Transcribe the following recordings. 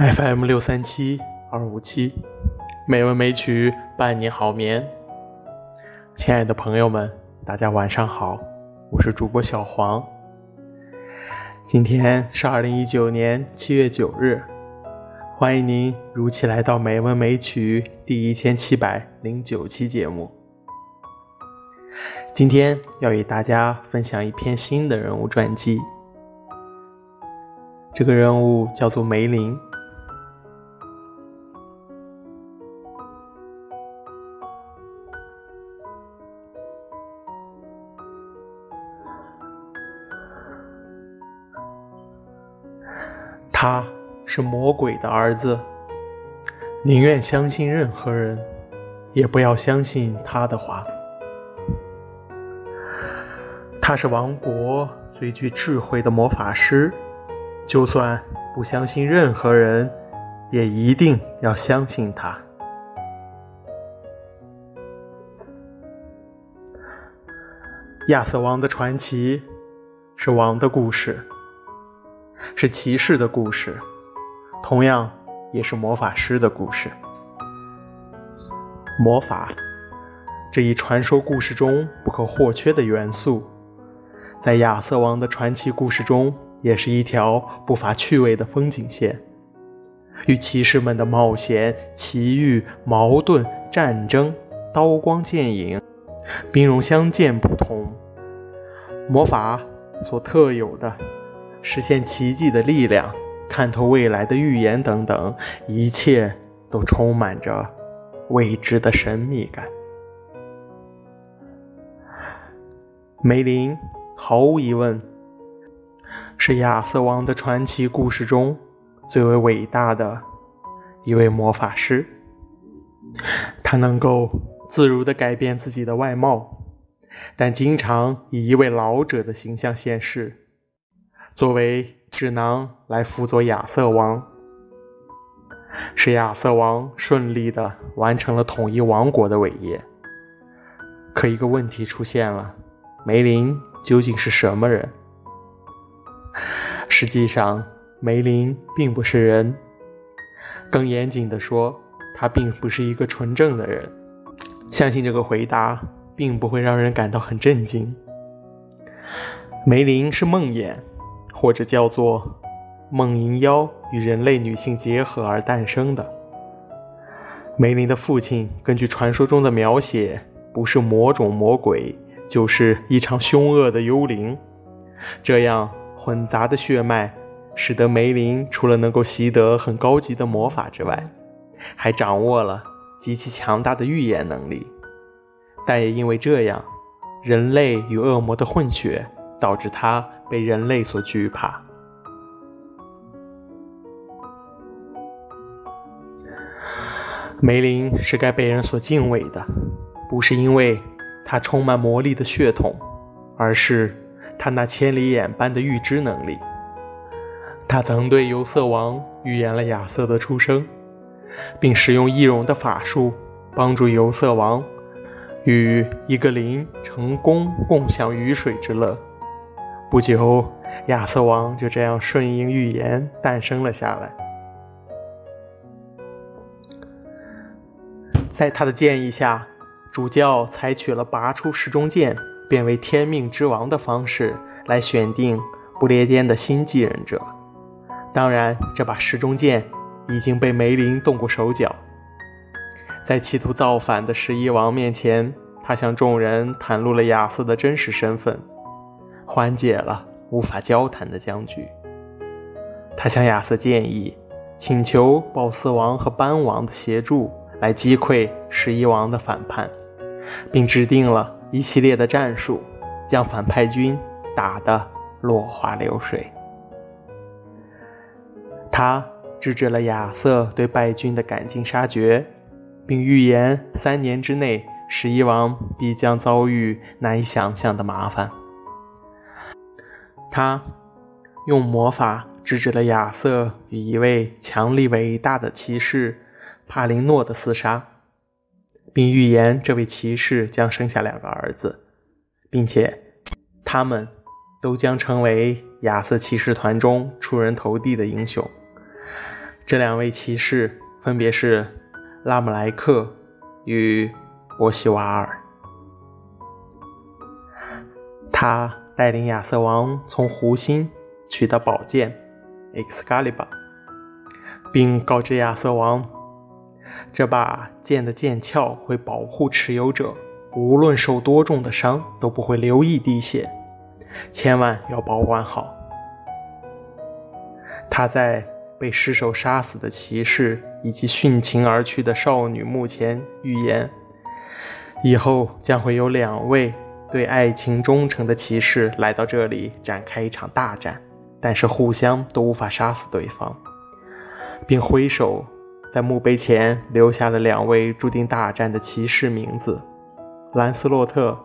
FM 六三七二五七，美文美曲伴你好眠。亲爱的朋友们，大家晚上好，我是主播小黄。今天是二零一九年七月九日，欢迎您如期来到《美文美曲》第一千七百零九期节目。今天要与大家分享一篇新的人物传记，这个人物叫做梅林。他是魔鬼的儿子，宁愿相信任何人，也不要相信他的话。他是王国最具智慧的魔法师，就算不相信任何人，也一定要相信他。亚瑟王的传奇是王的故事。是骑士的故事，同样也是魔法师的故事。魔法这一传说故事中不可或缺的元素，在亚瑟王的传奇故事中，也是一条不乏趣味的风景线。与骑士们的冒险、奇遇、矛盾、战争、刀光剑影、兵戎相见不同，魔法所特有的。实现奇迹的力量，看透未来的预言等等，一切都充满着未知的神秘感。梅林毫无疑问是亚瑟王的传奇故事中最为伟大的一位魔法师。他能够自如地改变自己的外貌，但经常以一位老者的形象现世。作为智囊来辅佐亚瑟王，使亚瑟王顺利的完成了统一王国的伟业。可一个问题出现了：梅林究竟是什么人？实际上，梅林并不是人。更严谨的说，他并不是一个纯正的人。相信这个回答并不会让人感到很震惊。梅林是梦魇。或者叫做梦银妖与人类女性结合而诞生的。梅林的父亲根据传说中的描写，不是魔种魔鬼，就是异常凶恶的幽灵。这样混杂的血脉，使得梅林除了能够习得很高级的魔法之外，还掌握了极其强大的预言能力。但也因为这样，人类与恶魔的混血，导致他。被人类所惧怕。梅林是该被人所敬畏的，不是因为他充满魔力的血统，而是他那千里眼般的预知能力。他曾对尤瑟王预言了亚瑟的出生，并使用易容的法术帮助尤瑟王与一个灵成功共享雨水之乐。不久，亚瑟王就这样顺应预言诞生了下来。在他的建议下，主教采取了拔出时钟剑，变为天命之王的方式来选定不列颠的新继任者。当然，这把时钟剑已经被梅林动过手脚。在企图造反的十一王面前，他向众人袒露了亚瑟的真实身份。缓解了无法交谈的僵局。他向亚瑟建议，请求鲍斯王和班王的协助来击溃十一王的反叛，并制定了一系列的战术，将反派军打得落花流水。他制止了亚瑟对败军的赶尽杀绝，并预言三年之内十一王必将遭遇难以想象的麻烦。他用魔法制止了亚瑟与一位强力伟大的骑士帕林诺的厮杀，并预言这位骑士将生下两个儿子，并且他们都将成为亚瑟骑士团中出人头地的英雄。这两位骑士分别是拉姆莱克与波西瓦尔。他带领亚瑟王从湖心取得宝剑 Excalibur，并告知亚瑟王，这把剑的剑鞘会保护持有者，无论受多重的伤都不会流一滴血，千万要保管好。他在。被失手杀死的骑士以及殉情而去的少女墓前预言，以后将会有两位对爱情忠诚的骑士来到这里展开一场大战，但是互相都无法杀死对方，并挥手在墓碑前留下了两位注定大战的骑士名字：兰斯洛特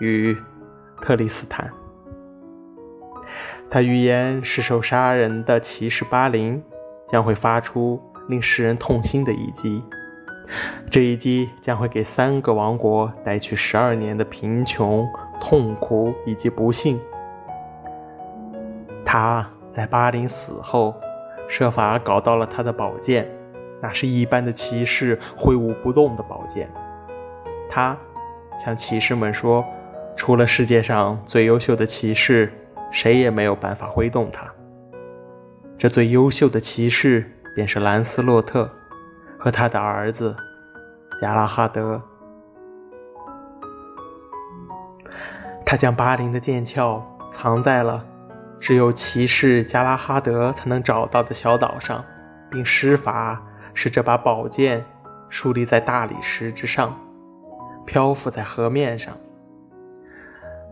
与特里斯坦。他预言，失手杀人的骑士巴林将会发出令世人痛心的一击，这一击将会给三个王国带去十二年的贫穷、痛苦以及不幸。他在巴林死后，设法搞到了他的宝剑，那是一般的骑士挥舞不动的宝剑。他向骑士们说：“除了世界上最优秀的骑士。”谁也没有办法挥动它。这最优秀的骑士便是兰斯洛特和他的儿子加拉哈德。他将巴林的剑鞘藏在了只有骑士加拉哈德才能找到的小岛上，并施法使这把宝剑竖立在大理石之上，漂浮在河面上，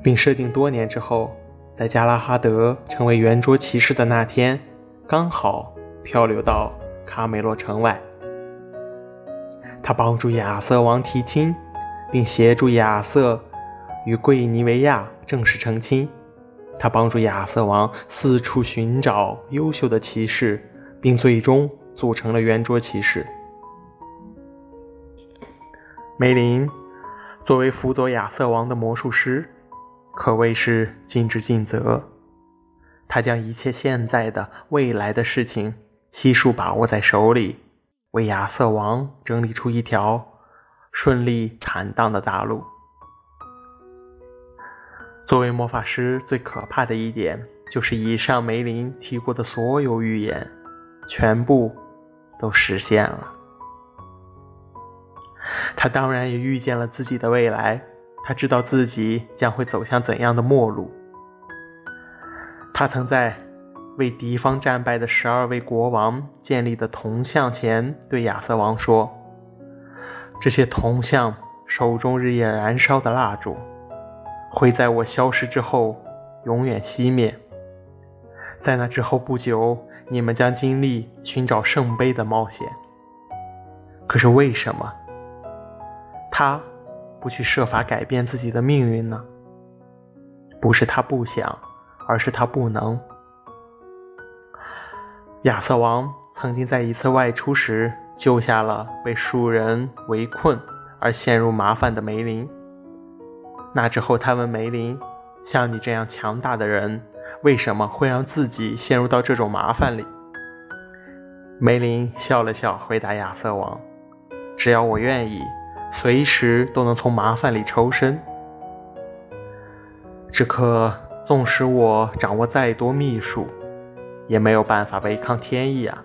并设定多年之后。在加拉哈德成为圆桌骑士的那天，刚好漂流到卡美洛城外。他帮助亚瑟王提亲，并协助亚瑟与桂尼维亚正式成亲。他帮助亚瑟王四处寻找优秀的骑士，并最终组成了圆桌骑士。梅林作为辅佐亚瑟王的魔术师。可谓是尽职尽责。他将一切现在的、未来的事情悉数把握在手里，为亚瑟王整理出一条顺利坦荡的大路。作为魔法师，最可怕的一点就是以上梅林提过的所有预言，全部都实现了。他当然也预见了自己的未来。他知道自己将会走向怎样的末路。他曾在为敌方战败的十二位国王建立的铜像前对亚瑟王说：“这些铜像手中日夜燃烧的蜡烛，会在我消失之后永远熄灭。在那之后不久，你们将经历寻找圣杯的冒险。可是为什么？他？”不去设法改变自己的命运呢？不是他不想，而是他不能。亚瑟王曾经在一次外出时救下了被数人围困而陷入麻烦的梅林。那之后，他问梅林：“像你这样强大的人，为什么会让自己陷入到这种麻烦里？”梅林笑了笑，回答亚瑟王：“只要我愿意。”随时都能从麻烦里抽身，只可纵使我掌握再多秘术，也没有办法违抗天意啊！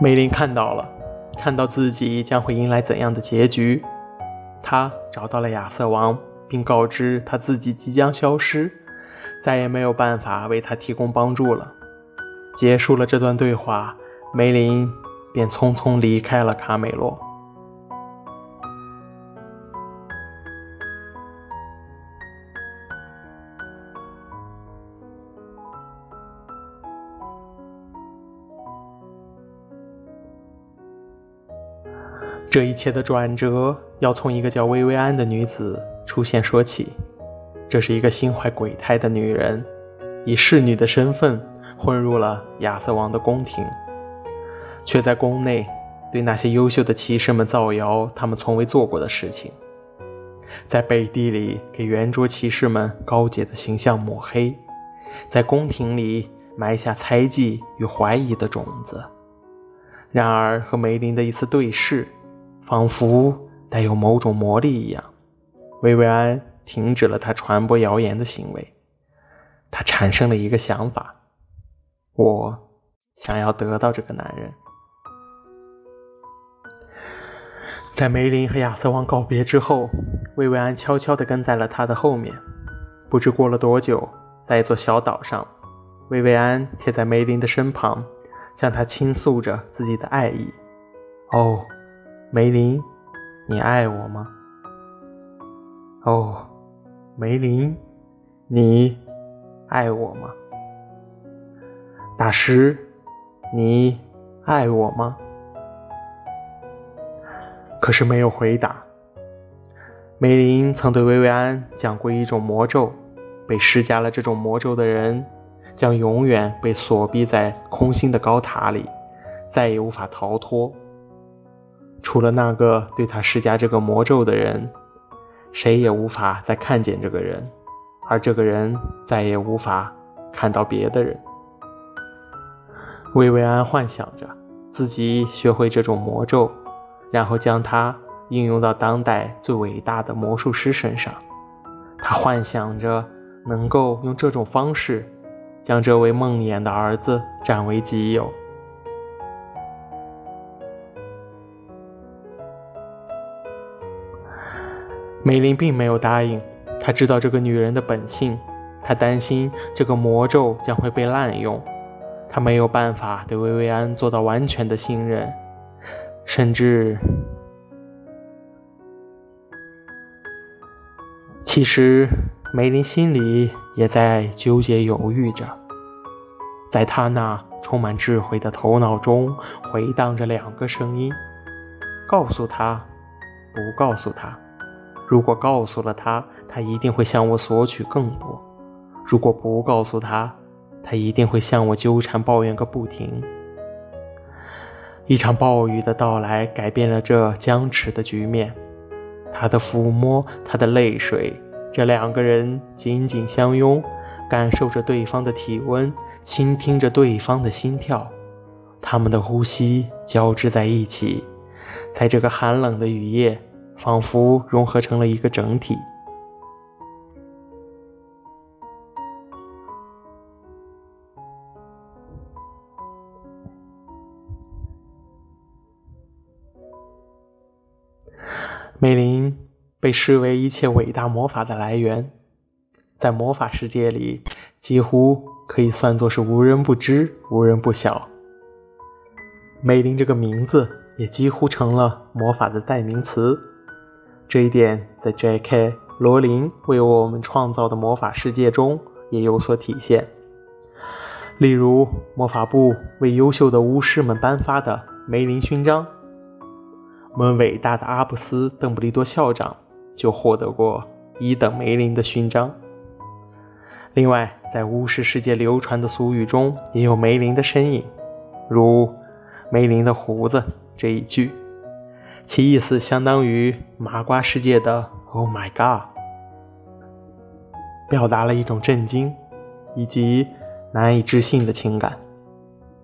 梅林看到了，看到自己将会迎来怎样的结局，他找到了亚瑟王，并告知他自己即将消失，再也没有办法为他提供帮助了。结束了这段对话，梅林。便匆匆离开了卡美洛。这一切的转折要从一个叫薇薇安的女子出现说起。这是一个心怀鬼胎的女人，以侍女的身份混入了亚瑟王的宫廷。却在宫内对那些优秀的骑士们造谣他们从未做过的事情，在背地里给圆桌骑士们高洁的形象抹黑，在宫廷里埋下猜忌与怀疑的种子。然而，和梅林的一次对视，仿佛带有某种魔力一样，薇薇安停止了他传播谣言的行为。他产生了一个想法：我想要得到这个男人。在梅林和亚瑟王告别之后，薇薇安悄悄地跟在了他的后面。不知过了多久，在一座小岛上，薇薇安贴在梅林的身旁，向他倾诉着自己的爱意。哦，梅林，你爱我吗？哦，梅林，你爱我吗？大师，你爱我吗？可是没有回答。梅林曾对薇薇安讲过一种魔咒，被施加了这种魔咒的人，将永远被锁闭在空心的高塔里，再也无法逃脱。除了那个对他施加这个魔咒的人，谁也无法再看见这个人，而这个人再也无法看到别的人。薇薇安幻想着自己学会这种魔咒。然后将它应用到当代最伟大的魔术师身上，他幻想着能够用这种方式将这位梦魇的儿子占为己有。梅林并没有答应，他知道这个女人的本性，他担心这个魔咒将会被滥用，他没有办法对薇薇安做到完全的信任。甚至，其实梅林心里也在纠结犹豫着，在他那充满智慧的头脑中回荡着两个声音：告诉他，不告诉他。如果告诉了他，他一定会向我索取更多；如果不告诉他，他一定会向我纠缠抱怨个不停。一场暴雨的到来改变了这僵持的局面。他的抚摸，他的泪水，这两个人紧紧相拥，感受着对方的体温，倾听着对方的心跳。他们的呼吸交织在一起，在这个寒冷的雨夜，仿佛融合成了一个整体。美林被视为一切伟大魔法的来源，在魔法世界里，几乎可以算作是无人不知、无人不晓。美林这个名字也几乎成了魔法的代名词。这一点在 J.K. 罗琳为我们创造的魔法世界中也有所体现。例如，魔法部为优秀的巫师们颁发的梅林勋章。我们伟大的阿布斯·邓布利多校长就获得过一等梅林的勋章。另外，在巫师世界流传的俗语中也有梅林的身影，如“梅林的胡子”这一句，其意思相当于麻瓜世界的 “Oh my God”，表达了一种震惊以及难以置信的情感。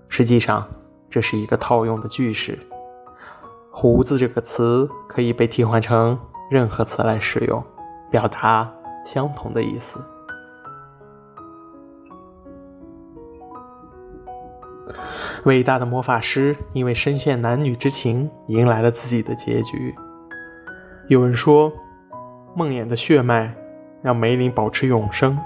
实际上，这是一个套用的句式。胡子这个词可以被替换成任何词来使用，表达相同的意思。伟大的魔法师因为深陷男女之情，迎来了自己的结局。有人说，梦魇的血脉让梅林保持永生，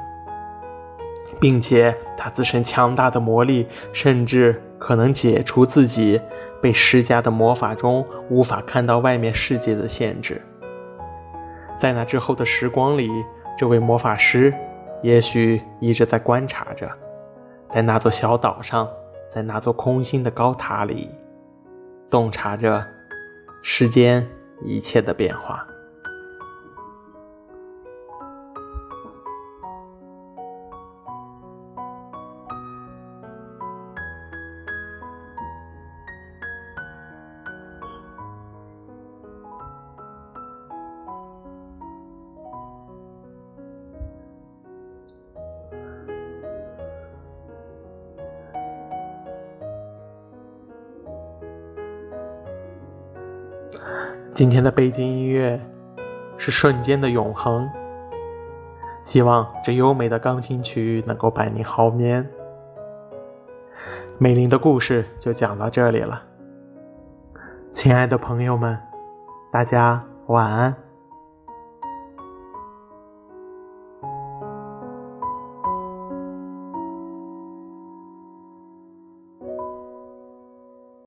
并且他自身强大的魔力，甚至可能解除自己。被施加的魔法中无法看到外面世界的限制。在那之后的时光里，这位魔法师也许一直在观察着，在那座小岛上，在那座空心的高塔里，洞察着世间一切的变化。今天的背景音乐是《瞬间的永恒》，希望这优美的钢琴曲能够伴你好眠。美玲的故事就讲到这里了，亲爱的朋友们，大家晚安。